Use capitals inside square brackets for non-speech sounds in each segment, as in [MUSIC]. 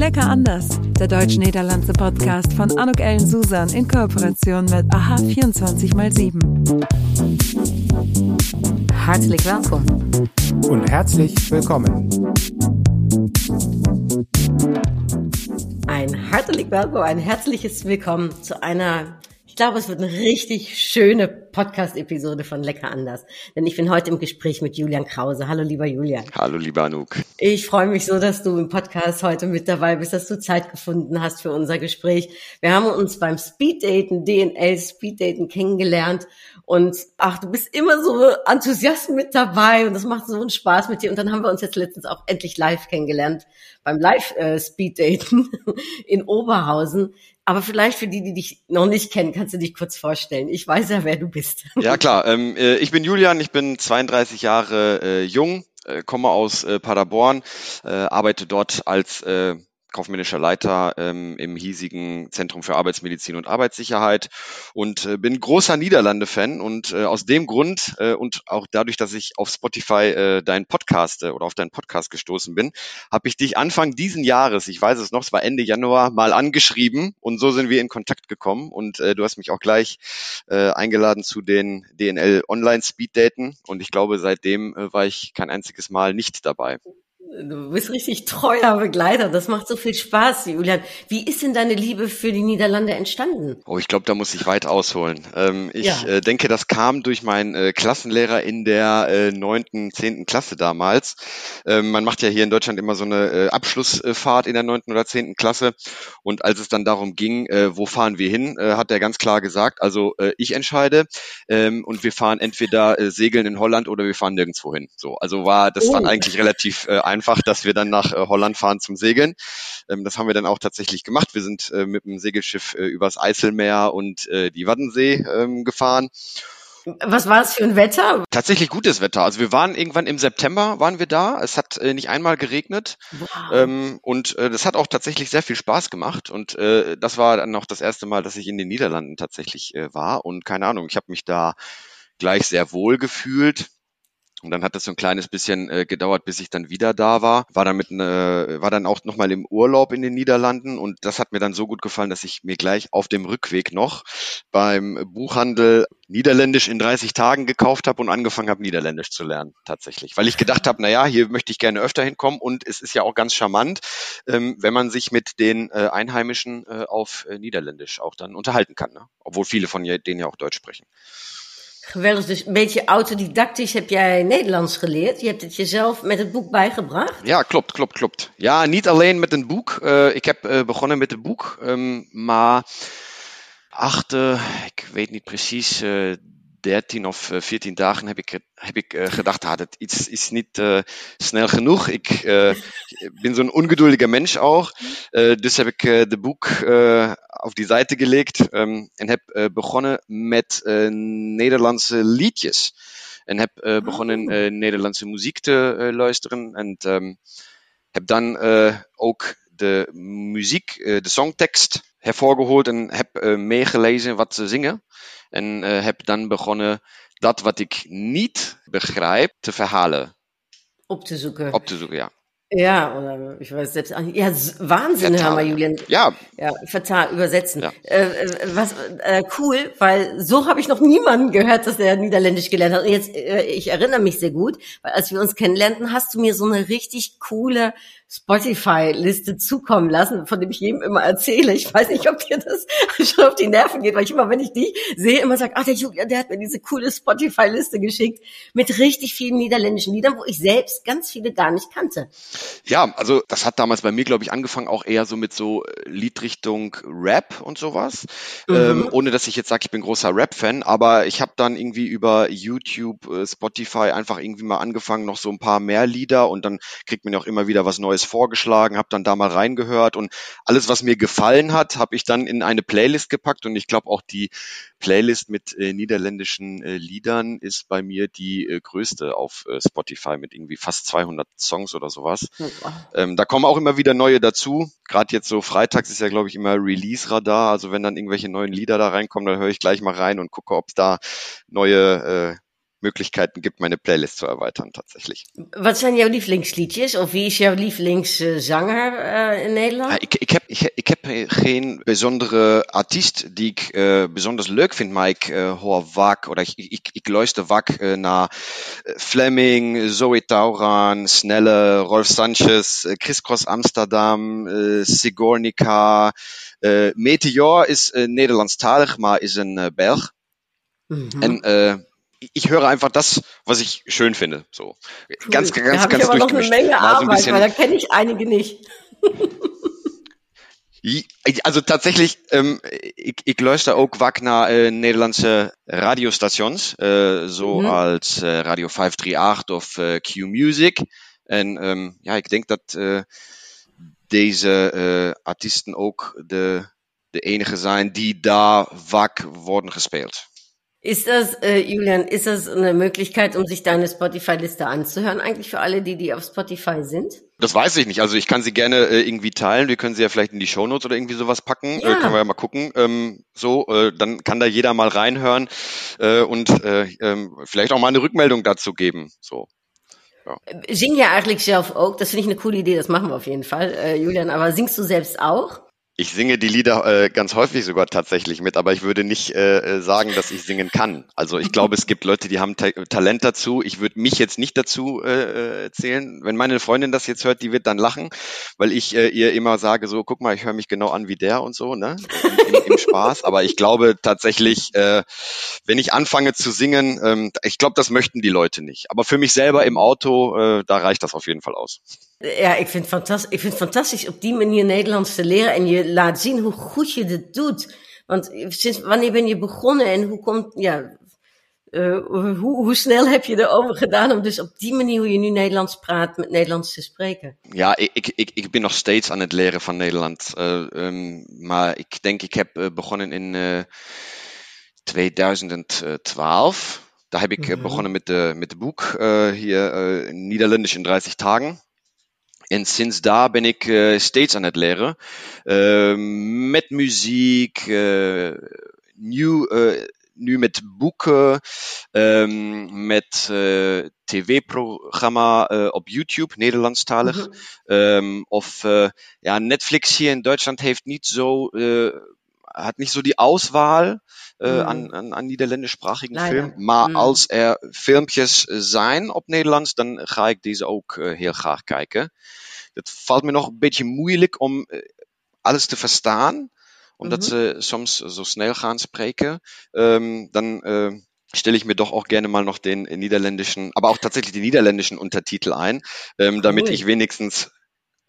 Lecker anders, der deutsch-niederlandse Podcast von Anuk Ellen Susan in Kooperation mit AHA 24x7. Hartelijk welkom. Und herzlich willkommen. Ein hartelijk welkom, ein herzliches Willkommen zu einer ich glaube, es wird eine richtig schöne Podcast-Episode von Lecker anders. Denn ich bin heute im Gespräch mit Julian Krause. Hallo, lieber Julian. Hallo, lieber Anouk. Ich freue mich so, dass du im Podcast heute mit dabei bist, dass du Zeit gefunden hast für unser Gespräch. Wir haben uns beim Speeddaten, DNL Speeddaten kennengelernt und ach, du bist immer so Enthusiast mit dabei und das macht so einen Spaß mit dir. Und dann haben wir uns jetzt letztens auch endlich live kennengelernt beim Live-Speeddaten äh, [LAUGHS] in Oberhausen. Aber vielleicht für die, die dich noch nicht kennen, kannst du dich kurz vorstellen. Ich weiß ja, wer du bist. [LAUGHS] Ja, klar. Ähm, äh, ich bin Julian, ich bin 32 Jahre äh, jung, äh, komme aus äh, Paderborn, äh, arbeite dort als kaufmännischer Leiter ähm, im hiesigen Zentrum für Arbeitsmedizin und Arbeitssicherheit und äh, bin großer Niederlande-Fan und äh, aus dem Grund äh, und auch dadurch, dass ich auf Spotify äh, deinen Podcast äh, oder auf deinen Podcast gestoßen bin, habe ich dich Anfang diesen Jahres, ich weiß es noch, es war Ende Januar, mal angeschrieben und so sind wir in Kontakt gekommen und äh, du hast mich auch gleich äh, eingeladen zu den DNL Online Speed Daten und ich glaube, seitdem äh, war ich kein einziges Mal nicht dabei. Du bist richtig treuer Begleiter. Das macht so viel Spaß, Julian. Wie ist denn deine Liebe für die Niederlande entstanden? Oh, ich glaube, da muss ich weit ausholen. Ähm, ich ja. äh, denke, das kam durch meinen äh, Klassenlehrer in der neunten, äh, zehnten Klasse damals. Ähm, man macht ja hier in Deutschland immer so eine äh, Abschlussfahrt in der neunten oder zehnten Klasse. Und als es dann darum ging, äh, wo fahren wir hin, äh, hat er ganz klar gesagt, also äh, ich entscheide ähm, und wir fahren entweder äh, segeln in Holland oder wir fahren nirgendwo hin. So, also war das oh. dann eigentlich relativ äh, einfach einfach, dass wir dann nach äh, Holland fahren zum Segeln. Ähm, das haben wir dann auch tatsächlich gemacht. Wir sind äh, mit dem Segelschiff äh, übers Eiselmeer und die Waddensee ähm, gefahren. Was war es für ein Wetter? Tatsächlich gutes Wetter. Also wir waren irgendwann im September waren wir da. Es hat äh, nicht einmal geregnet wow. ähm, und äh, das hat auch tatsächlich sehr viel Spaß gemacht. Und äh, das war dann auch das erste Mal, dass ich in den Niederlanden tatsächlich war. Und keine Ahnung, ich habe mich da gleich sehr wohl gefühlt. Und dann hat das so ein kleines bisschen äh, gedauert, bis ich dann wieder da war. War dann mit ne, war dann auch nochmal im Urlaub in den Niederlanden und das hat mir dann so gut gefallen, dass ich mir gleich auf dem Rückweg noch beim Buchhandel Niederländisch in 30 Tagen gekauft habe und angefangen habe, Niederländisch zu lernen, tatsächlich. Weil ich gedacht habe, naja, hier möchte ich gerne öfter hinkommen und es ist ja auch ganz charmant, ähm, wenn man sich mit den äh, Einheimischen äh, auf äh, Niederländisch auch dann unterhalten kann. Ne? Obwohl viele von denen ja auch Deutsch sprechen. Geweldig, dus een beetje autodidactisch heb jij Nederlands geleerd. Je hebt het jezelf met het boek bijgebracht. Ja, klopt, klopt, klopt. Ja, niet alleen met een boek. Uh, ik heb uh, begonnen met een boek, um, maar achter, ik weet niet precies, 13 of 14 dagen heb ik, heb ik uh, gedacht, ah, dat iets is niet uh, snel genoeg. Ik [LAUGHS] uh, bin so ein ungeduldiger Mensch auch. dus heb ik de boek auf die Seite gelegt um, en heb begonnen met Nederlandse liedjes. En heb begonnen Nederlandse muziek te luisteren. En um, heb dan ook de muziek, de songtekst hervorgeholt en heb meegelezen wat ze zingen. En uh, heb dan begonnen dat wat ik niet begrijp te verhalen. Op te zoeken. Op te zoeken, ja. Ja, oder ich weiß selbst, ja, Wahnsinn, Herr mal, Julian. Ja. Ja, fatal übersetzen. Ja. Äh, äh, was äh, cool, weil so habe ich noch niemanden gehört, dass der Niederländisch gelernt hat. Und jetzt, äh, ich erinnere mich sehr gut, weil als wir uns kennenlernten, hast du mir so eine richtig coole Spotify-Liste zukommen lassen, von dem ich jedem immer erzähle. Ich weiß nicht, ob dir das [LAUGHS] schon auf die Nerven geht, weil ich immer, wenn ich die sehe, immer sage, ach, der Julian, der hat mir diese coole Spotify-Liste geschickt mit richtig vielen niederländischen Liedern, wo ich selbst ganz viele gar nicht kannte. Ja, also das hat damals bei mir, glaube ich, angefangen auch eher so mit so äh, Liedrichtung Rap und sowas. Mhm. Ähm, ohne dass ich jetzt sage, ich bin großer Rap-Fan, aber ich habe dann irgendwie über YouTube, äh, Spotify einfach irgendwie mal angefangen, noch so ein paar mehr Lieder und dann kriegt man ja auch immer wieder was Neues vorgeschlagen, habe dann da mal reingehört und alles, was mir gefallen hat, habe ich dann in eine Playlist gepackt und ich glaube auch die Playlist mit äh, niederländischen äh, Liedern ist bei mir die äh, größte auf äh, Spotify mit irgendwie fast 200 Songs oder sowas. Ähm, da kommen auch immer wieder neue dazu. Gerade jetzt so freitags ist ja, glaube ich, immer Release-Radar. Also wenn dann irgendwelche neuen Lieder da reinkommen, dann höre ich gleich mal rein und gucke, ob es da neue äh, Möglichkeiten gibt, meine Playlist zu erweitern tatsächlich. Was zijn jouw lievelingsliedjes? Of wie is jouw lievelingszanger uh, in Nederland? Ja, ik, ik, heb, ik, ik, heb geen bijzondere artiest die ik uh, besonders leuk vind, maar ik uh, hoor vaak, oder ik, ik, ik luister vaak uh, naar Fleming, Zoe Tauran, Snelle, Rolf Sanchez, Chris Cross Amsterdam, Sigornica. Meteor is Nederlandstalig, maar is een Belg. Mhm. En ich höre einfach das, was ich schön finde. So cool. ganz, ganz, da ganz ich aber noch eine Menge Arbeit, so ein weil da kenne ich einige nicht. [LAUGHS] Also tatsächlich, ähm, ik, ik luister ook vaak naar uh, Nederlandse radiostations, uh, zo mhm. als uh, Radio 538 of Q Music. En um, ja, ik denk dat deze artiesten ook de, de enige zijn die daar vaak worden gespeeld. Ist das, äh, Julian, ist das eine Möglichkeit, um sich deine Spotify-Liste anzuhören, eigentlich für alle, die, die auf Spotify sind? Das weiß ich nicht. Also ich kann sie gerne äh, irgendwie teilen. Wir können sie ja vielleicht in die Shownotes oder irgendwie sowas packen. Ja. Äh, können wir ja mal gucken. Ähm, so, äh, dann kann da jeder mal reinhören äh, und äh, äh, vielleicht auch mal eine Rückmeldung dazu geben. So. Ja. Sing ja eigentlich selbst auch. Das finde ich eine coole Idee. Das machen wir auf jeden Fall, äh, Julian. Aber singst du selbst auch? Ich singe die Lieder äh, ganz häufig sogar tatsächlich mit, aber ich würde nicht äh, äh sagen, dass ich singen kann. Also ich glaube, es gibt Leute, die haben Ta Talent dazu. Ich würde mich jetzt nicht dazu äh, äh, zählen. Wenn meine Freundin das jetzt hört, die wird dann lachen, weil ich äh, ihr immer sage, so, guck mal, ich höre mich genau an wie der und so, ne? Im, im, im Spaß. Aber ich glaube tatsächlich, äh, wenn ich anfange zu singen, ähm, ich glaube, das möchten die Leute nicht. Aber für mich selber im Auto, äh, da reicht das auf jeden Fall aus. Ja, ik vind, fantastisch, ik vind het fantastisch op die manier Nederlands te leren en je laat zien hoe goed je dit doet. Want sinds wanneer ben je begonnen en hoe komt, ja, uh, hoe, hoe snel heb je erover gedaan om dus op die manier hoe je nu Nederlands praat met Nederlands te spreken? Ja, ik, ik, ik ben nog steeds aan het leren van Nederland. Uh, um, maar ik denk, ik heb uh, begonnen in 2012. Da heb ik mhm. begonnen met de, met de boek hier Niederländisch in 30 Tagen. En sinds daar ben ik uh, steeds aan het leren. Uh, met muziek, uh, nieuw, nu met boeken, um, met tv-programma op YouTube, Nederlandstalig. Mm -hmm. um, of ja, Netflix hier in Deutschland heeft niet zo, hat nicht so die Auswahl äh, mhm. an, an, an niederländischsprachigen. Filmen. Maar mhm. als er filmpjes zijn op Nederlands, dan ga ik deze ook uh, heel graag kijken. Het valt me nog een beetje moeilijk om uh, alles te verstaan, omdat mhm. ze soms zo snel gaan spreken. Um, dan uh, stelle ich mir doch auch gerne mal noch den niederländischen, aber auch tatsächlich die niederländischen Untertitel ein, ähm, damit cool. ich wenigstens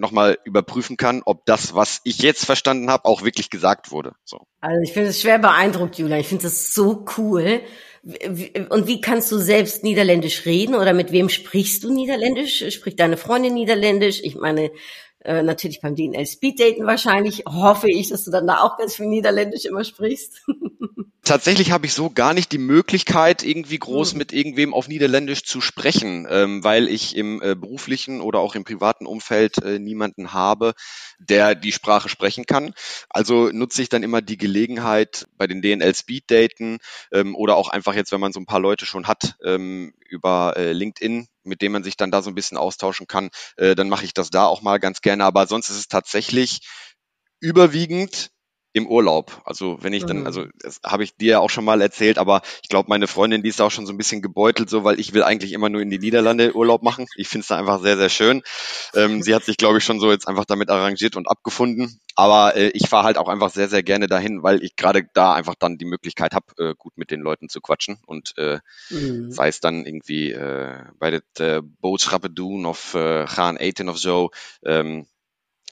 nochmal überprüfen kann, ob das, was ich jetzt verstanden habe, auch wirklich gesagt wurde. So. Also ich finde es schwer beeindruckt, Julia. Ich finde das so cool. Und wie kannst du selbst Niederländisch reden oder mit wem sprichst du Niederländisch? Spricht deine Freundin Niederländisch? Ich meine, äh, natürlich beim DNL Speed Daten wahrscheinlich hoffe ich, dass du dann da auch ganz viel Niederländisch immer sprichst. [LAUGHS] Tatsächlich habe ich so gar nicht die Möglichkeit, irgendwie groß hm. mit irgendwem auf Niederländisch zu sprechen, ähm, weil ich im äh, beruflichen oder auch im privaten Umfeld äh, niemanden habe, der die Sprache sprechen kann. Also nutze ich dann immer die Gelegenheit bei den DNL Speed Daten ähm, oder auch einfach jetzt, wenn man so ein paar Leute schon hat, ähm, über äh, LinkedIn mit dem man sich dann da so ein bisschen austauschen kann, äh, dann mache ich das da auch mal ganz gerne. Aber sonst ist es tatsächlich überwiegend im Urlaub. Also wenn ich dann, mhm. also das habe ich dir ja auch schon mal erzählt, aber ich glaube, meine Freundin, die ist auch schon so ein bisschen gebeutelt, so weil ich will eigentlich immer nur in die Niederlande Urlaub machen. Ich finde es da einfach sehr, sehr schön. Ähm, sie hat sich, glaube ich, schon so jetzt einfach damit arrangiert und abgefunden. Aber äh, ich fahre halt auch einfach sehr, sehr gerne dahin, weil ich gerade da einfach dann die Möglichkeit habe, äh, gut mit den Leuten zu quatschen. Und äh, mhm. sei es dann irgendwie äh, bei der äh, boodschappen doen of äh, gaan eten of zo. Ähm,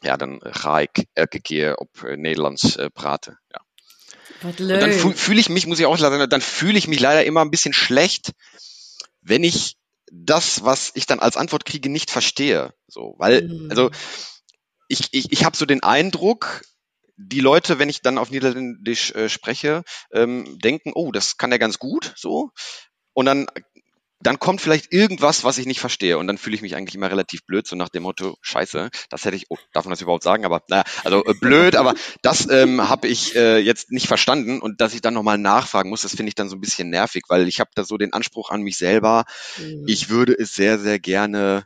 ja, dan ga ik elke keer op uh, Nederlands uh, praten. Ja. Wat leuk. Und dann fühle ich mich, muss ich auch sagen, dann fühle ich mich leider immer ein bisschen schlecht, wenn ich das, was ich dann als Antwort kriege, nicht verstehe. So, weil, mhm. also ich, ich, ich habe so den Eindruck, die Leute, wenn ich dann auf Niederländisch äh, spreche, ähm, denken, oh, das kann er ganz gut, so. Und dann dann kommt vielleicht irgendwas, was ich nicht verstehe. Und dann fühle ich mich eigentlich immer relativ blöd, so nach dem Motto, scheiße, das hätte ich, oh, darf man das überhaupt sagen, aber naja, also äh, blöd, aber das ähm, habe ich äh, jetzt nicht verstanden. Und dass ich dann nochmal nachfragen muss, das finde ich dann so ein bisschen nervig, weil ich habe da so den Anspruch an mich selber, mhm. ich würde es sehr, sehr gerne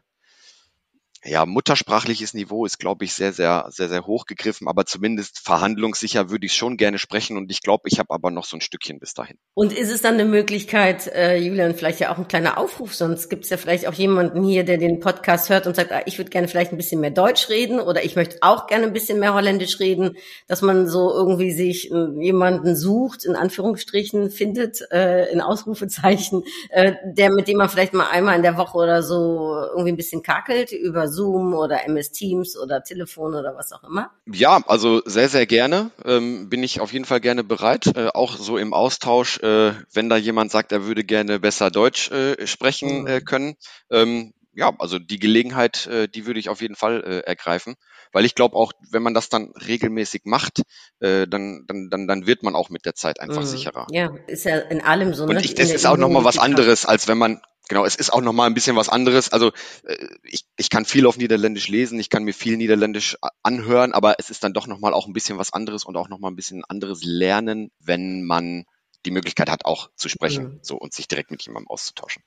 ja, muttersprachliches Niveau ist, glaube ich, sehr, sehr, sehr, sehr hoch gegriffen, aber zumindest verhandlungssicher würde ich schon gerne sprechen und ich glaube, ich habe aber noch so ein Stückchen bis dahin. Und ist es dann eine Möglichkeit, äh, Julian, vielleicht ja auch ein kleiner Aufruf, sonst gibt es ja vielleicht auch jemanden hier, der den Podcast hört und sagt, ah, ich würde gerne vielleicht ein bisschen mehr Deutsch reden oder ich möchte auch gerne ein bisschen mehr Holländisch reden, dass man so irgendwie sich äh, jemanden sucht, in Anführungsstrichen findet, äh, in Ausrufezeichen, äh, der mit dem man vielleicht mal einmal in der Woche oder so irgendwie ein bisschen kakelt über Zoom oder MS Teams oder Telefon oder was auch immer? Ja, also sehr, sehr gerne. Ähm, bin ich auf jeden Fall gerne bereit. Äh, auch so im Austausch, äh, wenn da jemand sagt, er würde gerne besser Deutsch äh, sprechen äh, mhm. können. Ähm, ja, also die Gelegenheit, äh, die würde ich auf jeden Fall äh, ergreifen, weil ich glaube auch, wenn man das dann regelmäßig macht, äh, dann, dann, dann, dann wird man auch mit der Zeit einfach mhm. sicherer. Ja, ist ja in allem so. Und ne? ich, das ist auch nochmal was anderes, als wenn man Genau, es ist auch nochmal ein bisschen was anderes. Also äh, ich, ich kann viel auf Niederländisch lesen, ich kann mir viel Niederländisch anhören, aber es ist dann doch nochmal auch ein bisschen was anderes und auch nochmal ein bisschen anderes Lernen, wenn man die Möglichkeit hat, auch zu sprechen mhm. so und sich direkt mit jemandem auszutauschen.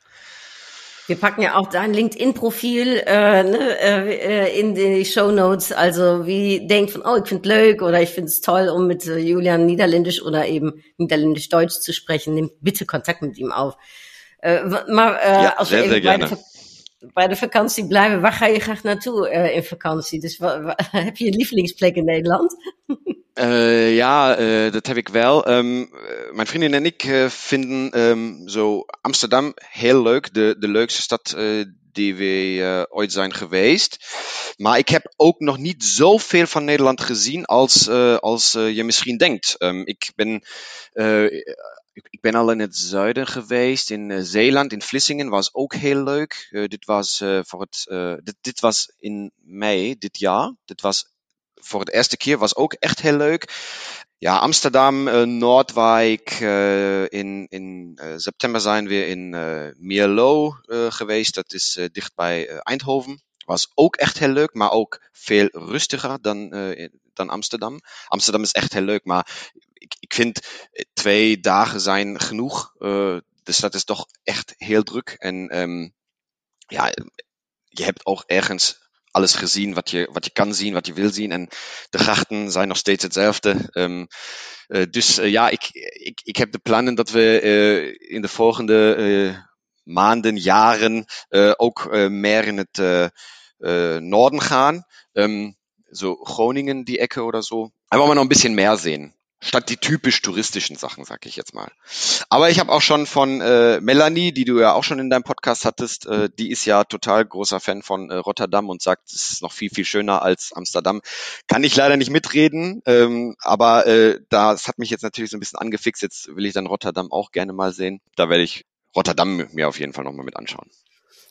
Wir packen ja auch dein LinkedIn-Profil äh, ne, äh, in die Show Notes. Also wie denkt von, oh, ich finde leuk oder ich finde es toll, um mit äh, Julian Niederländisch oder eben Niederländisch-Deutsch zu sprechen. Nehmt bitte Kontakt mit ihm auf. Uh, maar uh, ja, als we even bij de, bij de, vakantie blijven, waar ga je graag naartoe uh, in vakantie? Dus [LAUGHS] heb je een lievelingsplek in Nederland? [LAUGHS] ja, dat heb ik wel. Um, mijn vriendin en ik vinden um, zo Amsterdam heel leuk. De, de leukste stad die we ooit zijn geweest. Maar ik heb ook nog niet zoveel van Nederland gezien als, als je misschien denkt. Um, ik ben ik, ben al in het zuiden geweest, in Zeeland, in Vlissingen, was ook heel leuk. Dit, was, voor het, dit, dit, was in mei dit jaar. Dit was voor het eerste keer, was ook echt heel leuk. Ja, Amsterdam, Noordwijk, in, in september zijn we in Mierlo geweest. Dat is dicht bij Eindhoven. Was ook echt heel leuk, maar ook veel rustiger dan, dan Amsterdam. Amsterdam is echt heel leuk, maar ik, ik vind eh, twee dagen zijn genoeg. Uh, de stad is toch echt heel druk. En um, ja, je hebt ook ergens alles gezien wat je, wat je kan zien, wat je wil zien. En de grachten zijn nog steeds hetzelfde. Um, uh, dus uh, ja, ik, ik, ik heb de plannen dat we uh, in de volgende maanden, jaren ook meer in het Norden gaan. Um, so Groningen, die Ecke oder so. Aber mal noch ein bisschen mehr sehen statt die typisch touristischen Sachen, sag ich jetzt mal. Aber ich habe auch schon von äh, Melanie, die du ja auch schon in deinem Podcast hattest, äh, die ist ja total großer Fan von äh, Rotterdam und sagt, es ist noch viel, viel schöner als Amsterdam. Kann ich leider nicht mitreden, ähm, aber äh, das hat mich jetzt natürlich so ein bisschen angefixt. Jetzt will ich dann Rotterdam auch gerne mal sehen. Da werde ich Rotterdam mir auf jeden Fall nochmal mit anschauen.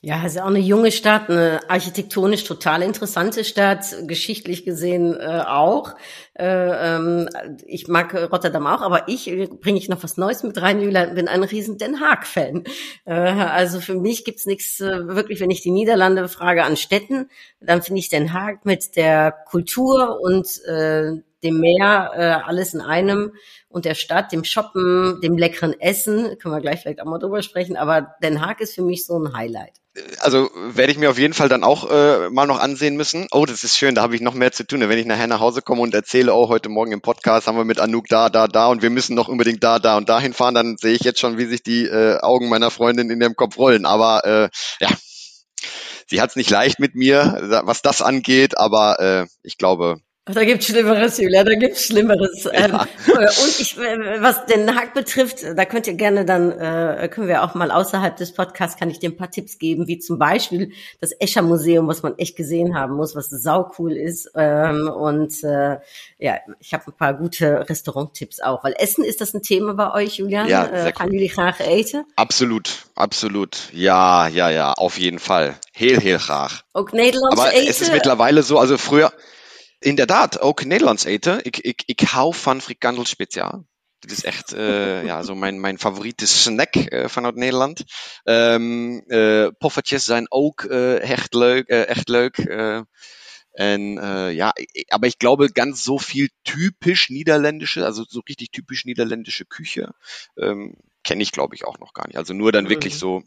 Ja, es ist auch eine junge Stadt, eine architektonisch total interessante Stadt, geschichtlich gesehen äh, auch. Äh, ähm, ich mag Rotterdam auch, aber ich äh, bringe ich noch was Neues mit rein, Julian, bin ein riesen Den Haag-Fan. Äh, also für mich gibt's nichts, äh, wirklich, wenn ich die Niederlande frage an Städten, dann finde ich Den Haag mit der Kultur und äh, dem Meer, äh, alles in einem und der Stadt, dem Shoppen, dem leckeren Essen, können wir gleich vielleicht auch mal drüber sprechen, aber Den Haag ist für mich so ein Highlight also werde ich mir auf jeden Fall dann auch äh, mal noch ansehen müssen. Oh, das ist schön, da habe ich noch mehr zu tun. Wenn ich nachher nach Hause komme und erzähle, oh, heute Morgen im Podcast haben wir mit Anouk da, da, da und wir müssen noch unbedingt da, da und dahin fahren, dann sehe ich jetzt schon, wie sich die äh, Augen meiner Freundin in dem Kopf rollen. Aber äh, ja, sie hat es nicht leicht mit mir, was das angeht, aber äh, ich glaube, da gibt's Schlimmeres, Julia, da gibt's Schlimmeres. Ja. Ähm, und ich, äh, was den Hack betrifft, da könnt ihr gerne dann, äh, können wir auch mal außerhalb des Podcasts, kann ich dir ein paar Tipps geben, wie zum Beispiel das Escher Museum, was man echt gesehen haben muss, was sau cool ist. Ähm, und äh, ja, ich habe ein paar gute Restauranttipps auch, weil Essen ist das ein Thema bei euch, Julian? Ja, äh, kann jullie graag eten? Absolut, absolut. Ja, ja, ja, auf jeden Fall. Heel, heel graag. Nederlands Aber es ist mittlerweile so, also früher, inderdaad, ook Nederlands eten. Ik, ik, ik hou van frikandel speciaal. Dit is echt uh, [LAUGHS] ja, zo mijn, mijn favoriete snack uh, vanuit Nederland. Um, uh, poffertjes zijn ook echt leuk. echt leuk. En äh, ja, aber ich glaube, ganz so viel typisch niederländische, also so richtig typisch niederländische Küche, ähm, kenne ich, glaube ich, auch noch gar nicht. Also nur dann mhm. wirklich so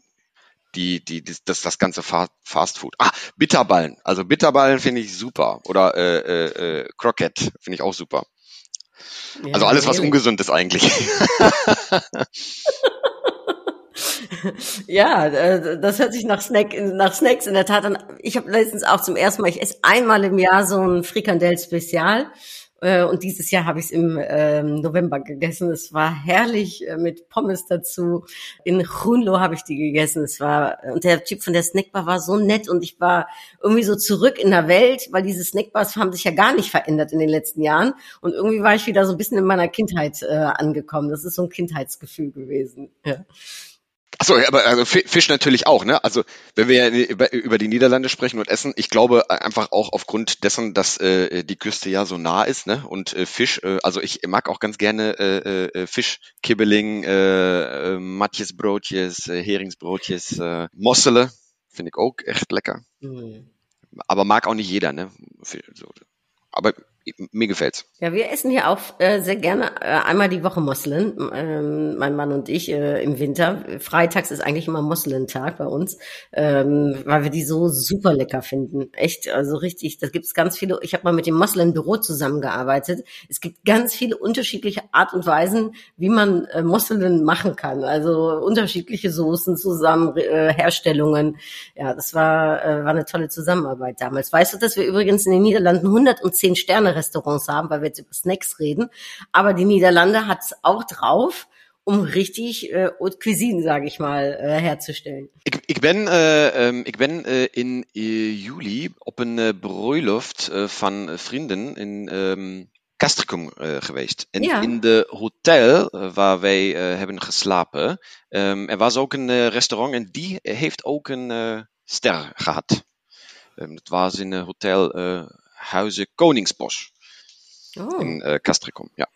die, die, das, das ganze Fast Food. Ah, Bitterballen. Also Bitterballen finde ich super. Oder äh, äh, äh Croquette finde ich auch super. Ja, also alles, was ungesund ist eigentlich. [LAUGHS] ja, äh, das hört sich nach, Snack, nach Snacks in der Tat an. Ich habe letztens auch zum ersten Mal, ich esse einmal im Jahr so ein Frikandel-Spezial. Äh, und dieses Jahr habe ich es im ähm, November gegessen. Es war herrlich äh, mit Pommes dazu. In Chunlo habe ich die gegessen. Es war und der Typ von der Snackbar war so nett und ich war irgendwie so zurück in der Welt, weil diese Snackbars haben sich ja gar nicht verändert in den letzten Jahren. Und irgendwie war ich wieder so ein bisschen in meiner Kindheit äh, angekommen. Das ist so ein Kindheitsgefühl gewesen. Ja. Achso, aber also Fisch natürlich auch, ne? Also wenn wir über die Niederlande sprechen und essen, ich glaube einfach auch aufgrund dessen, dass äh, die Küste ja so nah ist, ne? Und äh, Fisch, äh, also ich mag auch ganz gerne äh, äh, Fisch, Kibbeling, äh, äh, Matjesbroodjes, äh, Heringsbroodjes, äh, Mossele, finde ich auch echt lecker. Mhm. Aber mag auch nicht jeder, ne? Aber mir gefällt's. Ja, wir essen hier auch äh, sehr gerne äh, einmal die Woche Moslin, ähm, mein Mann und ich äh, im Winter. Freitags ist eigentlich immer Moslin-Tag bei uns, ähm, weil wir die so super lecker finden. Echt, also richtig. Da gibt's ganz viele. Ich habe mal mit dem Moslin-Büro zusammengearbeitet. Es gibt ganz viele unterschiedliche Art und Weisen, wie man äh, Moslin machen kann. Also unterschiedliche Soßen zusammen, äh, Herstellungen. Ja, das war äh, war eine tolle Zusammenarbeit damals. Weißt du, dass wir übrigens in den Niederlanden 110 Sterne Restaurants haben, weil wir jetzt über Snacks reden. Aber die Niederlande hat es auch drauf, um richtig äh, Haute Cuisine, sage ich mal, äh, herzustellen. Ich, ich ben, äh, ich ben äh, in äh, juli op een uh, bruiloft uh, van vrienden in um, Castricum uh, geweest. En ja. in de hotel waar wij hebben geslapen, um, er was ook een restaurant en die heeft ook een ster gehad. Um, dat was in een hotel Huize Koningsbos oh. in äh, Castricum, ja.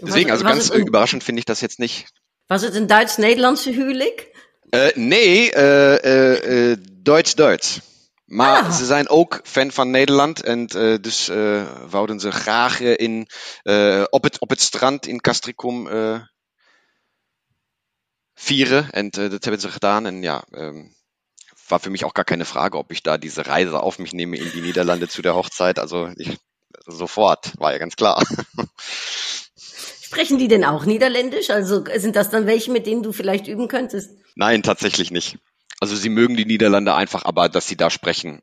Deswegen, also ganz überraschend finde ich das jetzt nicht. Was het een Duits-Nederlandse huwelijk? Uh, nee, uh, uh, Duits-Duits. Maar ah. ze zijn ook fan van Nederland en dus wouden ze graag in, op, het, op het strand in Castricum vieren. En dat hebben ze gedaan. En ja, um, war für mich auch gar keine Frage, ob ich da diese Reise auf mich nehme in die Niederlande zu der Hochzeit. Also ich, sofort, war ja ganz klar. [LAUGHS] Sprechen die denn auch Niederländisch? Also sind das dann welche, mit denen du vielleicht üben könntest? Nein, tatsächlich nicht. Also sie mögen die Niederlande einfach, aber dass sie da sprechen.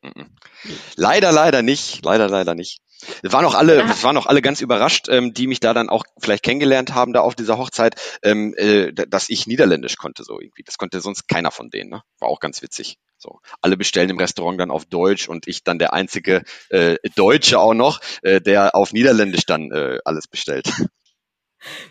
Leider, leider nicht. Leider, leider nicht. Es waren auch alle, ja. es waren auch alle ganz überrascht, ähm, die mich da dann auch vielleicht kennengelernt haben da auf dieser Hochzeit, ähm, äh, dass ich Niederländisch konnte so irgendwie. Das konnte sonst keiner von denen. Ne? War auch ganz witzig. So, alle bestellen im Restaurant dann auf Deutsch und ich dann der einzige äh, Deutsche auch noch, äh, der auf Niederländisch dann äh, alles bestellt. [LAUGHS]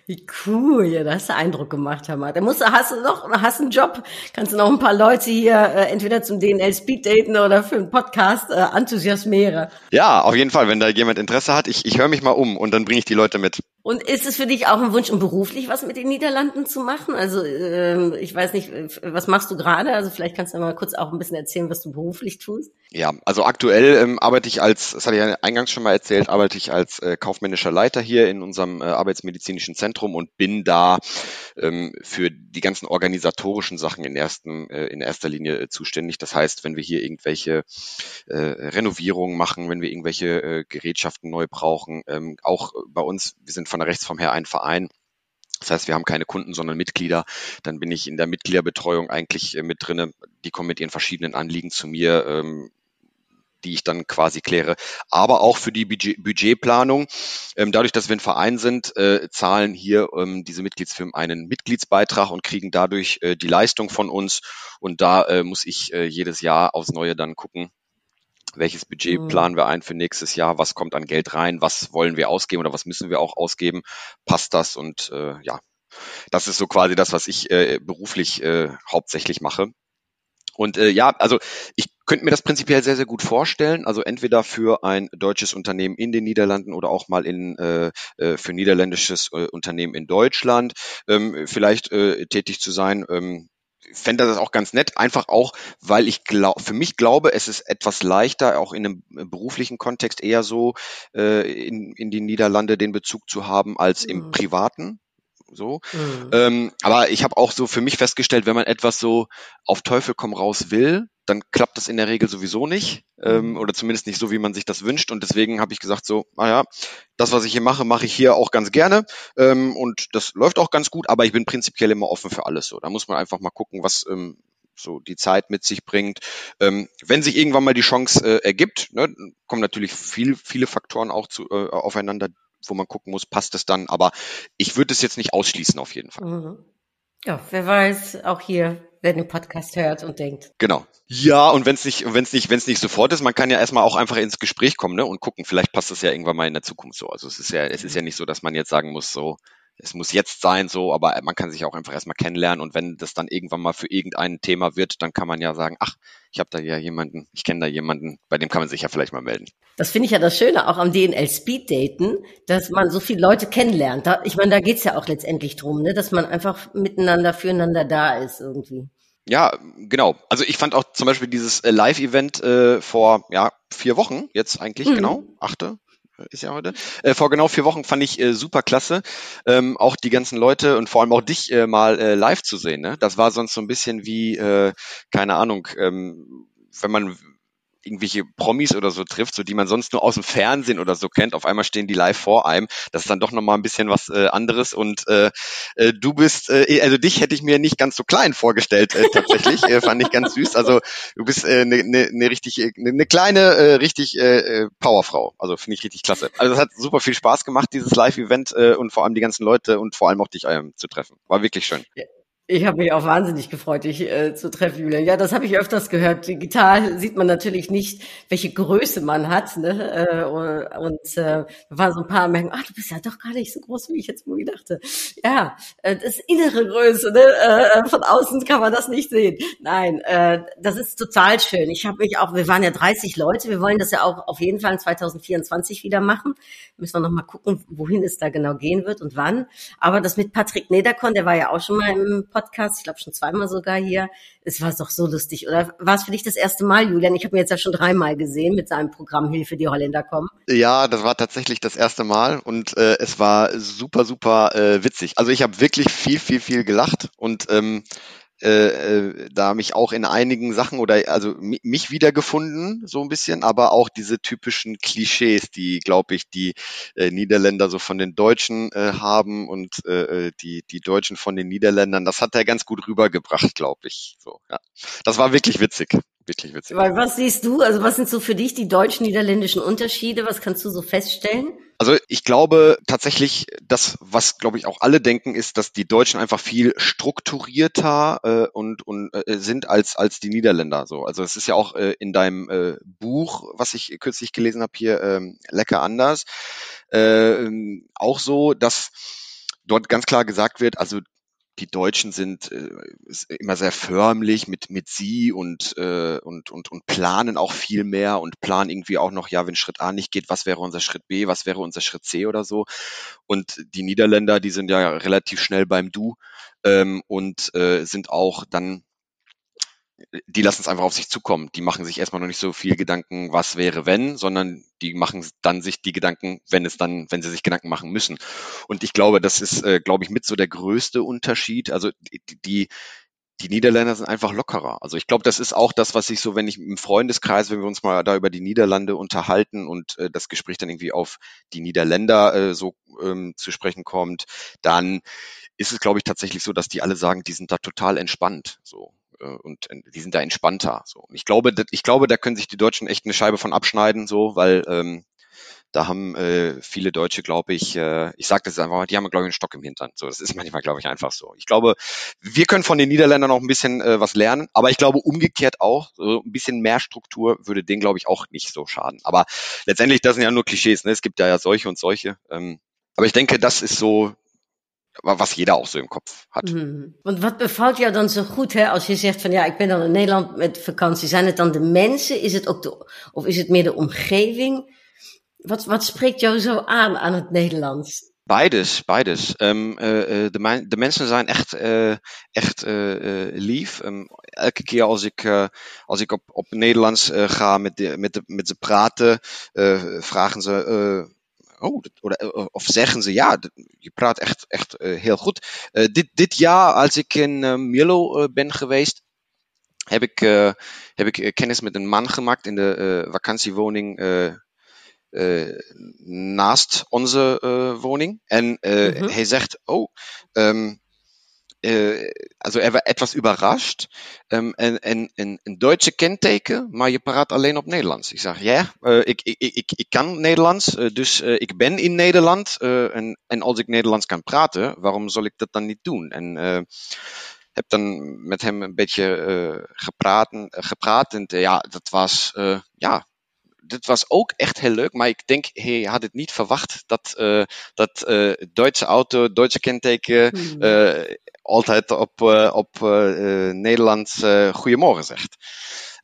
Wie cool, ja, das hast du Eindruck gemacht, Hammer. Da musst du, hast du noch, hast einen Job, kannst du noch ein paar Leute hier äh, entweder zum DNL Speed daten oder für einen Podcast äh, enthusiasmieren. Ja, auf jeden Fall, wenn da jemand Interesse hat, ich, ich höre mich mal um und dann bringe ich die Leute mit. Und ist es für dich auch ein Wunsch, um beruflich was mit den Niederlanden zu machen? Also äh, ich weiß nicht, was machst du gerade? Also vielleicht kannst du mal kurz auch ein bisschen erzählen, was du beruflich tust. Ja, also aktuell ähm, arbeite ich als, das hatte ich ja eingangs schon mal erzählt, arbeite ich als äh, kaufmännischer Leiter hier in unserem äh, arbeitsmedizinischen Zentrum und bin da ähm, für die ganzen organisatorischen Sachen in, ersten, äh, in erster Linie äh, zuständig. Das heißt, wenn wir hier irgendwelche äh, Renovierungen machen, wenn wir irgendwelche äh, Gerätschaften neu brauchen, ähm, auch bei uns, wir sind von der Rechtsform her ein Verein, das heißt, wir haben keine Kunden, sondern Mitglieder. Dann bin ich in der Mitgliederbetreuung eigentlich äh, mit drinne. Die kommen mit ihren verschiedenen Anliegen zu mir. Ähm, die ich dann quasi kläre. Aber auch für die Budget Budgetplanung. Ähm, dadurch, dass wir ein Verein sind, äh, zahlen hier ähm, diese Mitgliedsfirmen einen Mitgliedsbeitrag und kriegen dadurch äh, die Leistung von uns. Und da äh, muss ich äh, jedes Jahr aufs Neue dann gucken, welches Budget mhm. planen wir ein für nächstes Jahr, was kommt an Geld rein, was wollen wir ausgeben oder was müssen wir auch ausgeben, passt das und äh, ja, das ist so quasi das, was ich äh, beruflich äh, hauptsächlich mache. Und äh, ja, also ich könnte mir das prinzipiell sehr, sehr gut vorstellen. Also entweder für ein deutsches Unternehmen in den Niederlanden oder auch mal in äh, äh für niederländisches äh, Unternehmen in Deutschland ähm, vielleicht äh, tätig zu sein. Ähm, fände das auch ganz nett, einfach auch, weil ich glaube, für mich glaube, es ist etwas leichter, auch in einem beruflichen Kontext eher so äh, in, in die Niederlande den Bezug zu haben als im mhm. privaten. So. Mhm. Ähm, aber ich habe auch so für mich festgestellt, wenn man etwas so auf Teufel komm raus will, dann klappt das in der Regel sowieso nicht ähm, mhm. oder zumindest nicht so, wie man sich das wünscht. Und deswegen habe ich gesagt, so, naja, das, was ich hier mache, mache ich hier auch ganz gerne ähm, und das läuft auch ganz gut, aber ich bin prinzipiell immer offen für alles. So, da muss man einfach mal gucken, was ähm, so die Zeit mit sich bringt. Ähm, wenn sich irgendwann mal die Chance äh, ergibt, ne, kommen natürlich viel, viele Faktoren auch zu, äh, aufeinander, wo man gucken muss, passt es dann. Aber ich würde es jetzt nicht ausschließen auf jeden Fall. Mhm. Ja, wer weiß, auch hier, wer den Podcast hört und denkt. Genau. Ja, und wenn es nicht, wenn es nicht, wenn es nicht sofort ist, man kann ja erstmal auch einfach ins Gespräch kommen, ne, und gucken, vielleicht passt es ja irgendwann mal in der Zukunft so. Also es ist ja, es ist ja nicht so, dass man jetzt sagen muss, so, es muss jetzt sein, so, aber man kann sich auch einfach erstmal kennenlernen und wenn das dann irgendwann mal für irgendein Thema wird, dann kann man ja sagen, ach, ich habe da ja jemanden, ich kenne da jemanden, bei dem kann man sich ja vielleicht mal melden. Das finde ich ja das Schöne auch am DNL Speed Daten, dass man so viele Leute kennenlernt. Da, ich meine, da geht's ja auch letztendlich drum, ne, dass man einfach miteinander, füreinander da ist irgendwie. Ja, genau. Also ich fand auch zum Beispiel dieses äh, Live-Event äh, vor ja, vier Wochen, jetzt eigentlich, mhm. genau, achte, ist ja heute. Äh, vor genau vier Wochen fand ich äh, super klasse, ähm, auch die ganzen Leute und vor allem auch dich äh, mal äh, live zu sehen. Ne? Das war sonst so ein bisschen wie, äh, keine Ahnung, ähm, wenn man irgendwelche Promis oder so trifft, so die man sonst nur aus dem Fernsehen oder so kennt, auf einmal stehen die live vor einem. Das ist dann doch nochmal ein bisschen was äh, anderes. Und äh, äh, du bist, äh, also dich hätte ich mir nicht ganz so klein vorgestellt, äh, tatsächlich. äh, fand ich ganz süß. Also du bist eine äh, ne, ne, ne richtig, eine ne kleine, äh, richtig äh, äh, Powerfrau. Also finde ich richtig klasse. Also es hat super viel Spaß gemacht, dieses Live-Event äh, und vor allem die ganzen Leute und vor allem auch dich ähm, zu treffen. War wirklich schön. Ja. Ich habe mich auch wahnsinnig gefreut, dich äh, zu treffen, Julian. Ja, das habe ich öfters gehört. Digital sieht man natürlich nicht, welche Größe man hat. Ne? Äh, und äh, da waren so ein paar merken, ach, du bist ja doch gar nicht so groß, wie ich jetzt wohl dachte. Ja, äh, das innere Größe, ne? äh, von außen kann man das nicht sehen. Nein, äh, das ist total schön. Ich habe mich auch, wir waren ja 30 Leute, wir wollen das ja auch auf jeden Fall in 2024 wieder machen. Müssen wir noch mal gucken, wohin es da genau gehen wird und wann. Aber das mit Patrick Nederkorn, der war ja auch schon mal im Podcast Podcast, ich glaube schon zweimal sogar hier. Es war doch so lustig. Oder war es für dich das erste Mal, Julian? Ich habe mir jetzt ja schon dreimal gesehen mit seinem Programm Hilfe, die Holländer kommen. Ja, das war tatsächlich das erste Mal und äh, es war super, super äh, witzig. Also ich habe wirklich viel, viel, viel gelacht und ähm, äh, äh, da mich auch in einigen Sachen oder also mich wiedergefunden so ein bisschen, aber auch diese typischen Klischees, die glaube ich die äh, Niederländer so von den Deutschen äh, haben und äh, äh, die die Deutschen von den Niederländern. Das hat er ganz gut rübergebracht, glaube ich. So, ja, das war wirklich witzig wirklich witzig. Weil was siehst du? Also was sind so für dich die deutsch-niederländischen Unterschiede? Was kannst du so feststellen? Also ich glaube tatsächlich, das, was glaube ich auch alle denken, ist, dass die Deutschen einfach viel strukturierter äh, und, und äh, sind als als die Niederländer. So, also es ist ja auch äh, in deinem äh, Buch, was ich kürzlich gelesen habe hier, ähm, lecker anders, äh, auch so, dass dort ganz klar gesagt wird, also die Deutschen sind äh, immer sehr förmlich mit mit sie und äh, und und und planen auch viel mehr und planen irgendwie auch noch ja wenn Schritt A nicht geht was wäre unser Schritt B was wäre unser Schritt C oder so. Und die Niederländer die sind ja relativ schnell beim Du ähm, und äh, sind auch dann die lassen es einfach auf sich zukommen. Die machen sich erstmal noch nicht so viel Gedanken, was wäre wenn, sondern die machen dann sich die Gedanken, wenn es dann, wenn sie sich Gedanken machen müssen. Und ich glaube, das ist, äh, glaube ich, mit so der größte Unterschied. Also die, die die Niederländer sind einfach lockerer. Also ich glaube, das ist auch das, was ich so, wenn ich im Freundeskreis, wenn wir uns mal da über die Niederlande unterhalten und äh, das Gespräch dann irgendwie auf die Niederländer äh, so ähm, zu sprechen kommt, dann ist es, glaube ich, tatsächlich so, dass die alle sagen, die sind da total entspannt. So. Äh, und die sind da entspannter. So. Ich glaube, ich glaube, da können sich die Deutschen echt eine Scheibe von abschneiden, so, weil ähm, da haben äh, viele Deutsche, glaube ich, äh, ich sage das einfach mal, die haben, glaube ich, einen Stock im Hintern. So, das ist manchmal, glaube ich, einfach so. Ich glaube, wir können von den Niederländern auch ein bisschen äh, was lernen, aber ich glaube umgekehrt auch, so ein bisschen mehr Struktur würde denen, glaube ich, auch nicht so schaden. Aber letztendlich, das sind ja nur Klischees, ne? Es gibt ja, ja solche und solche. Ähm, aber ich denke, das ist so was jeder auch so im Kopf hat. Mhm. Und wat bevalt jou dan zo goed, hè, als je zegt van ja, ik ben dan in Nederland met vakantie. Zijn het dan de mensen? Is het ook de, of is het meer de omgeving? Wat, wat spreekt jou zo aan aan het Nederlands? Beides, beides. Um, uh, de, de, mensen zijn echt, uh, echt uh, lief. Um, elke keer als ik, als ik op, op Nederlands ga met, de, met, de, met ze praten, vragen ze oh, of zeggen ze, ja, je praat echt, echt heel goed. dit, dit jaar, als ik in uh, Milo ben geweest, heb ik, heb ik kennis met een man gemaakt in de vakantiewoning naast onze woning. En mhm. hij zegt, oh, äh, also er war etwas überrascht. Ähm, en, en, en, een Duitse kenteken, maar je praat alleen op Nederlands. Ik zeg, ja, ik, ik, ik, ik kan Nederlands, uh, dus uh, ik ben in Nederland. en, en als ik Nederlands kan praten, waarom zal ik dat dan niet doen? En heb dan met hem een beetje gepraten, gepraat. En ja, dat was, ja, dit was ook echt heel leuk, maar ik denk, hij had het niet verwacht dat, uh, dat uh, Duitse auto, Duitse kenteken hmm. uh, altijd op, op Nederlands goedemorgen zegt.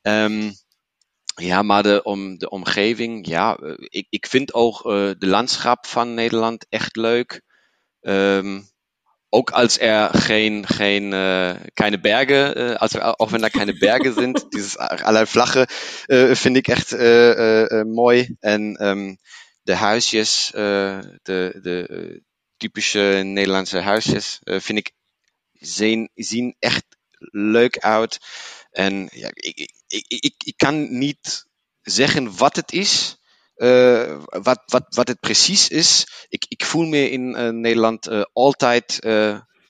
Um, ja, maar de, om, de omgeving, ja, ik, ik vind ook de landschap van Nederland echt leuk. Um, auch als er kein, kein, äh, keine Berge, äh, also auch wenn da keine Berge sind, [LAUGHS] dieses allerlei flache äh, finde ich echt äh, äh, mooi. En um, de huisjes, äh, de, de typische Nederlandse huisjes, äh, vind ik zien, zien echt leuk uit. En ja, ik, ik, ik, ik kan niet zeggen wat het is. Uh, wat, wat, wat het precies is. Ik, ik voel me in uh, Nederland uh, altijd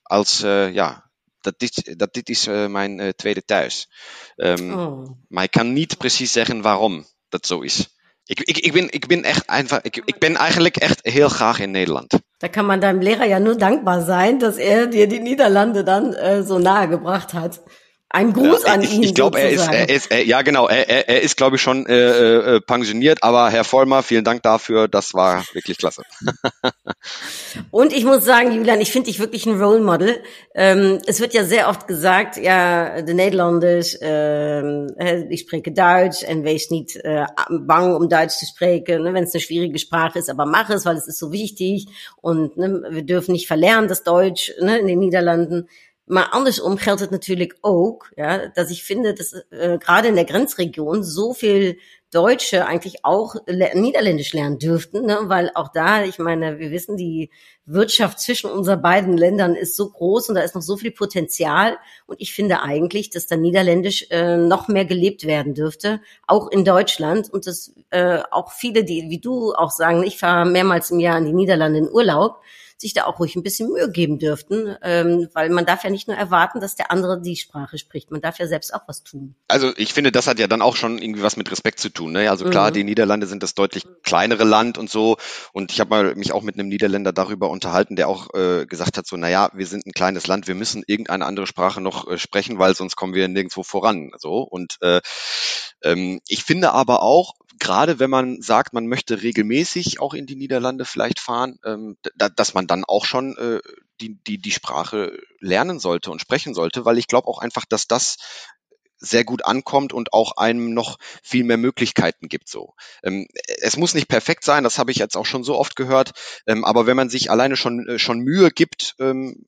als, ja, dat dit, dat dit is mijn tweede thuis. Um, oh. Maar ik kan niet precies zeggen waarom dat zo is. Ik, ik, ik, ben, ik ben echt einfach, ik, ik ben eigenlijk echt heel graag in Nederland. Da kann man deinem Lehrer ja nur dankbar sein, dass er dir die Niederlande dann äh, so nahe gebracht hat. Ein Gruß ja, an ich, ihn. Ich glaube, er ist, er ist, er, ja genau, er, er, er ist, glaube ich, schon äh, äh, pensioniert, aber Herr Vollmer, vielen Dank dafür, das war wirklich klasse. [LAUGHS] Und ich muss sagen, Julian, ich finde dich wirklich ein Role Model. Ähm, es wird ja sehr oft gesagt, ja, de Nederlanders, ähm, ich spreche Deutsch und wees nicht äh, bang, um Deutsch zu sprechen, ne, wenn es eine schwierige Sprache ist, aber mach es, weil es ist so wichtig und ne, wir dürfen nicht verlernen, das Deutsch ne, in den Niederlanden. Maar andersom geldt het natuurlijk ook, ja, dass ich finde, dass äh, gerade in der Grenzregion so viel Deutsche eigentlich auch Niederländisch lernen dürften, ne? weil auch da, ich meine, wir wissen, die Wirtschaft zwischen unseren beiden Ländern ist so groß und da ist noch so viel Potenzial. Und ich finde eigentlich, dass da Niederländisch äh, noch mehr gelebt werden dürfte, auch in Deutschland. Und dass äh, auch viele, die wie du auch sagen, ich fahre mehrmals im Jahr in die Niederlande in Urlaub sich da auch ruhig ein bisschen Mühe geben dürften, ähm, weil man darf ja nicht nur erwarten, dass der andere die Sprache spricht, man darf ja selbst auch was tun. Also ich finde, das hat ja dann auch schon irgendwie was mit Respekt zu tun. Ne? Also klar, mhm. die Niederlande sind das deutlich kleinere Land und so. Und ich habe mich auch mit einem Niederländer darüber unterhalten, der auch äh, gesagt hat, so, naja, wir sind ein kleines Land, wir müssen irgendeine andere Sprache noch äh, sprechen, weil sonst kommen wir nirgendwo voran. So. Und äh, ähm, ich finde aber auch, gerade wenn man sagt, man möchte regelmäßig auch in die Niederlande vielleicht fahren, ähm, da, dass man dann auch schon äh, die, die, die Sprache lernen sollte und sprechen sollte, weil ich glaube auch einfach, dass das sehr gut ankommt und auch einem noch viel mehr Möglichkeiten gibt. So, ähm, es muss nicht perfekt sein, das habe ich jetzt auch schon so oft gehört. Ähm, aber wenn man sich alleine schon äh, schon Mühe gibt, ähm,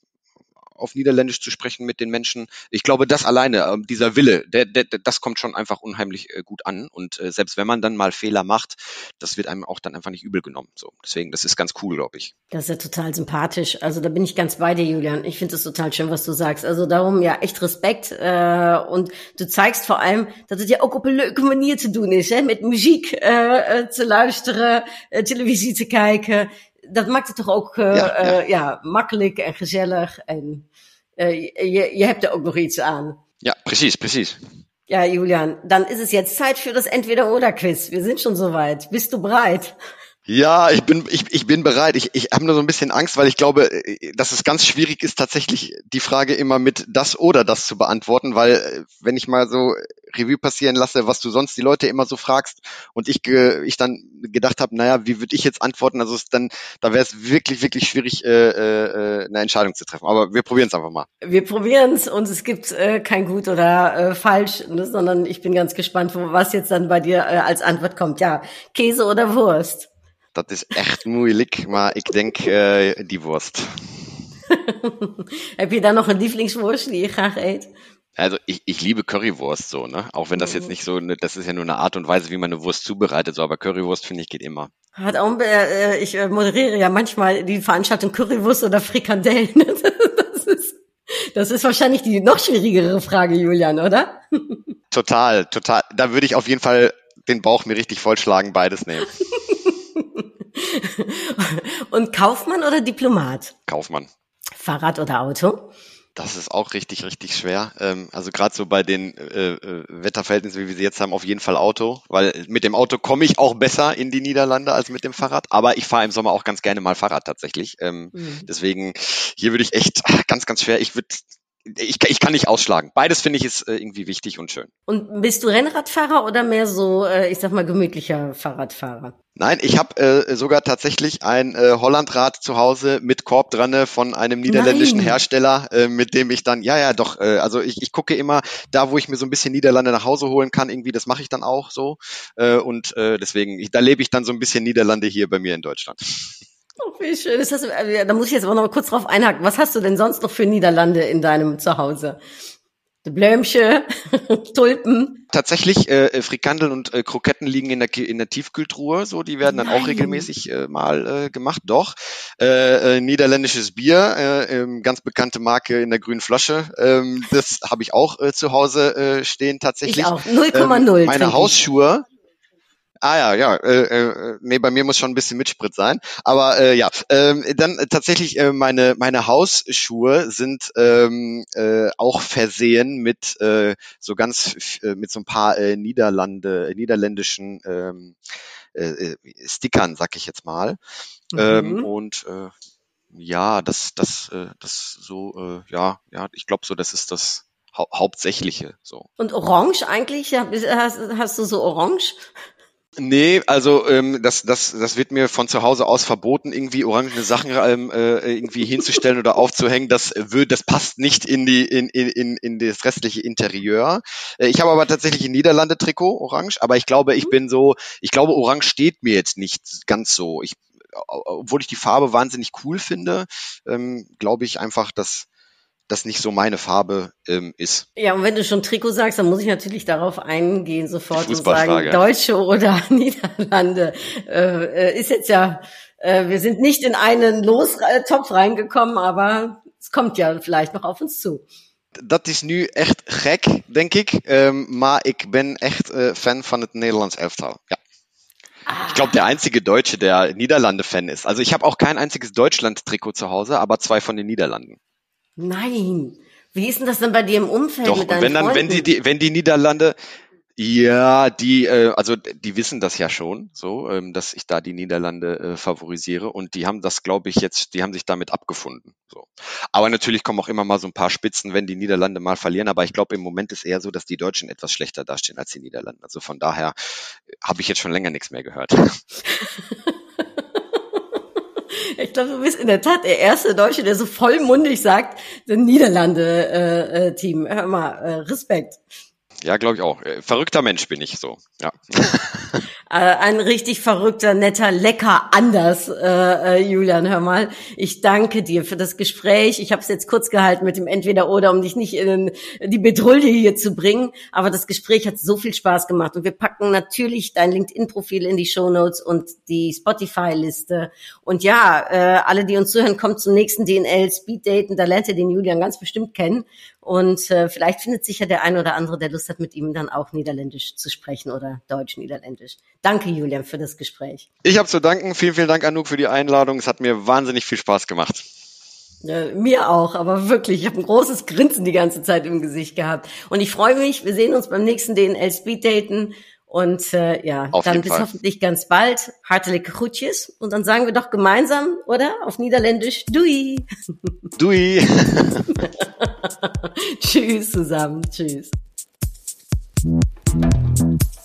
auf Niederländisch zu sprechen mit den Menschen. Ich glaube, das alleine, äh, dieser Wille, der, der, das kommt schon einfach unheimlich äh, gut an. Und äh, selbst wenn man dann mal Fehler macht, das wird einem auch dann einfach nicht übel genommen. So, deswegen, das ist ganz cool, glaube ich. Das ist ja total sympathisch. Also da bin ich ganz bei dir, Julian. Ich finde es total schön, was du sagst. Also darum ja echt Respekt. Äh, und du zeigst vor allem, dass es ja auch auf eine leuke manier te doen is, hè? met muziek äh, äh, te luisteren, televisie te kijken. Dat maakt het toch ook uh, ja. Uh, ja, makkelijk en gezellig. En uh, je, je hebt er ook nog iets aan. Ja, precies, precies. Ja, Julian, dann ist es jetzt Zeit für das Entweder-Oder-Quiz. Wir sind schon soweit. Bist du bereit? Ja, ich bin, ich, ich bin bereit. Ich, ich habe nur so ein bisschen Angst, weil ich glaube, dass es ganz schwierig ist, tatsächlich die Frage immer mit das oder das zu beantworten, weil wenn ich mal so Revue passieren lasse, was du sonst die Leute immer so fragst und ich, ge, ich dann gedacht habe, naja, wie würde ich jetzt antworten? Also es dann, da wäre es wirklich, wirklich schwierig, äh, äh, eine Entscheidung zu treffen. Aber wir probieren es einfach mal. Wir probieren es und es gibt äh, kein gut oder äh, falsch, ne, sondern ich bin ganz gespannt, was jetzt dann bei dir äh, als Antwort kommt. Ja, Käse oder Wurst? Das ist echt moeilijk, maar ik denk äh, die Wurst. Heb je dan nog een Lieblingswurst, die je graag eet? Also ich, ich liebe Currywurst so, ne? Auch wenn das jetzt mhm. nicht so, eine, das ist ja nur eine Art und Weise, wie man eine Wurst zubereitet, so, aber Currywurst finde ich geht immer. Hat auch, äh, ich äh, moderiere ja manchmal die Veranstaltung Currywurst oder Frikadellen. [LAUGHS] Das ist, das ist wahrscheinlich die noch schwierigere Frage, Julian, oder? [LAUGHS] Total, total. Da würde ich auf jeden Fall den Bauch mir richtig vollschlagen, beides nehmen. Und Kaufmann oder Diplomat? Kaufmann. Fahrrad oder Auto? Das ist auch richtig, richtig schwer. Ähm, also gerade so bei den äh, äh, Wetterverhältnissen, wie wir sie jetzt haben, auf jeden Fall Auto, weil mit dem Auto komme ich auch besser in die Niederlande als mit dem Fahrrad. Aber ich fahre im Sommer auch ganz gerne mal Fahrrad tatsächlich. Ähm, mhm. Deswegen hier würde ich echt [LAUGHS] ganz, ganz schwer. Ich würde ich, ich kann nicht ausschlagen. Beides finde ich ist äh, irgendwie wichtig und schön. Und bist du Rennradfahrer oder mehr so, äh, ich sag mal, gemütlicher Fahrradfahrer? Nein, ich habe äh, sogar tatsächlich ein äh, Hollandrad zu Hause mit Korb dran von einem niederländischen Nein. Hersteller, äh, mit dem ich dann, ja, ja, doch, äh, also ich, ich gucke immer da, wo ich mir so ein bisschen Niederlande nach Hause holen kann, irgendwie, das mache ich dann auch so. Äh, und äh, deswegen, ich, da lebe ich dann so ein bisschen Niederlande hier bei mir in Deutschland. Oh, wie schön. Das heißt, äh, da muss ich jetzt aber noch mal kurz drauf einhaken. Was hast du denn sonst noch für Niederlande in deinem Zuhause? Blömsche, [LAUGHS] Tulpen. Tatsächlich, äh, Frikandeln und äh, Kroketten liegen in der, in der Tiefkühltruhe, so, die werden dann Nein. auch regelmäßig äh, mal äh, gemacht, doch. Äh, äh, niederländisches Bier, äh, ähm, ganz bekannte Marke in der grünen Flasche, ähm, das habe ich auch äh, zu Hause äh, stehen tatsächlich. Ich auch, 0,0. Ähm, meine Hausschuhe, Ah ja, ja, äh, äh, nee, bei mir muss schon ein bisschen Mitsprit sein. Aber äh, ja, ähm, dann tatsächlich äh, meine meine Hausschuhe sind ähm, äh, auch versehen mit äh, so ganz äh, mit so ein paar äh, Niederlande niederländischen ähm, äh, äh Stickern, sag ich jetzt mal. Ähm, mhm. Ähm, und äh, ja, das das äh, das so äh, ja ja, ich glaube so, das ist das hau Hauptsächliche so. Und Orange eigentlich? Hast, hast du so Orange? Nee, also ähm, das, das, das wird mir von zu Hause aus verboten, irgendwie orangene Sachen ähm, äh, irgendwie hinzustellen oder aufzuhängen. Das wird, das passt nicht in die in, in, in das restliche Interieur. Äh, ich habe aber tatsächlich ein Niederlande-Trikot, orange, aber ich glaube, ich bin so, ich glaube, orange steht mir jetzt nicht ganz so. Ich, obwohl ich die Farbe wahnsinnig cool finde, ähm, glaube ich einfach, dass das nicht so meine Farbe ähm, ist. Ja, und wenn du schon Trikot sagst, dann muss ich natürlich darauf eingehen sofort und sagen, Deutsche oder [LAUGHS] Niederlande. Äh, äh, ist jetzt ja, äh, wir sind nicht in einen Lostopf reingekommen, aber es kommt ja vielleicht noch auf uns zu. Dat is nu echt gek, denk ik. Ähm, maar ik ben echt äh, Fan van het Nederlands elftal. Ja. Ich glaube, der einzige Deutsche, der Niederlande-Fan ist. Also ich habe auch kein einziges Deutschland-Trikot zu Hause, aber zwei von den Niederlanden. Nein. Wie ist denn das denn bei dir im Umfeld Doch, mit deinen wenn dann, Freunden? wenn die, wenn die Niederlande, ja, die, äh, also die wissen das ja schon, so, ähm, dass ich da die Niederlande äh, favorisiere und die haben das, glaube ich, jetzt, die haben sich damit abgefunden. So. Aber natürlich kommen auch immer mal so ein paar Spitzen, wenn die Niederlande mal verlieren. Aber ich glaube, im Moment ist eher so, dass die Deutschen etwas schlechter dastehen als die Niederlande. Also von daher äh, habe ich jetzt schon länger nichts mehr gehört. [LAUGHS] [LAUGHS] Ich glaube, du bist in der Tat der erste Deutsche, der so vollmundig sagt, der Niederlande-Team. Äh, äh, Hör mal, äh, Respekt. Ja, glaube ich auch. Verrückter Mensch bin ich so. Ja. [LAUGHS] Äh, ein richtig verrückter, netter, lecker anders, äh, äh, Julian. Hör mal, ich danke dir für das Gespräch. Ich habe es jetzt kurz gehalten mit dem Entweder-Oder, um dich nicht in die Bedrulle hier zu bringen. Aber das Gespräch hat so viel Spaß gemacht. Und wir packen natürlich dein LinkedIn-Profil in die Show Notes und die Spotify-Liste. Und ja, äh, alle, die uns zuhören, kommt zum nächsten DNL Speed Daten. Da lernt ihr den Julian ganz bestimmt kennen. Und äh, vielleicht findet sich ja der ein oder andere, der Lust hat, mit ihm dann auch Niederländisch zu sprechen oder Deutsch-Niederländisch. Danke, Julian, für das Gespräch. Ich habe zu danken. Vielen, vielen Dank, Anouk, für die Einladung. Es hat mir wahnsinnig viel Spaß gemacht. Ja, mir auch, aber wirklich, ich habe ein großes Grinsen die ganze Zeit im Gesicht gehabt. Und ich freue mich, wir sehen uns beim nächsten DNL Speed Daten. Und äh, ja, Auf dann bis Fall. hoffentlich ganz bald. Hartelijke groetjes. Und dann sagen wir doch gemeinsam, oder? Auf Niederländisch, Dui. [LAUGHS] Dui. [LAUGHS] Tschüss zusammen. Tschüss.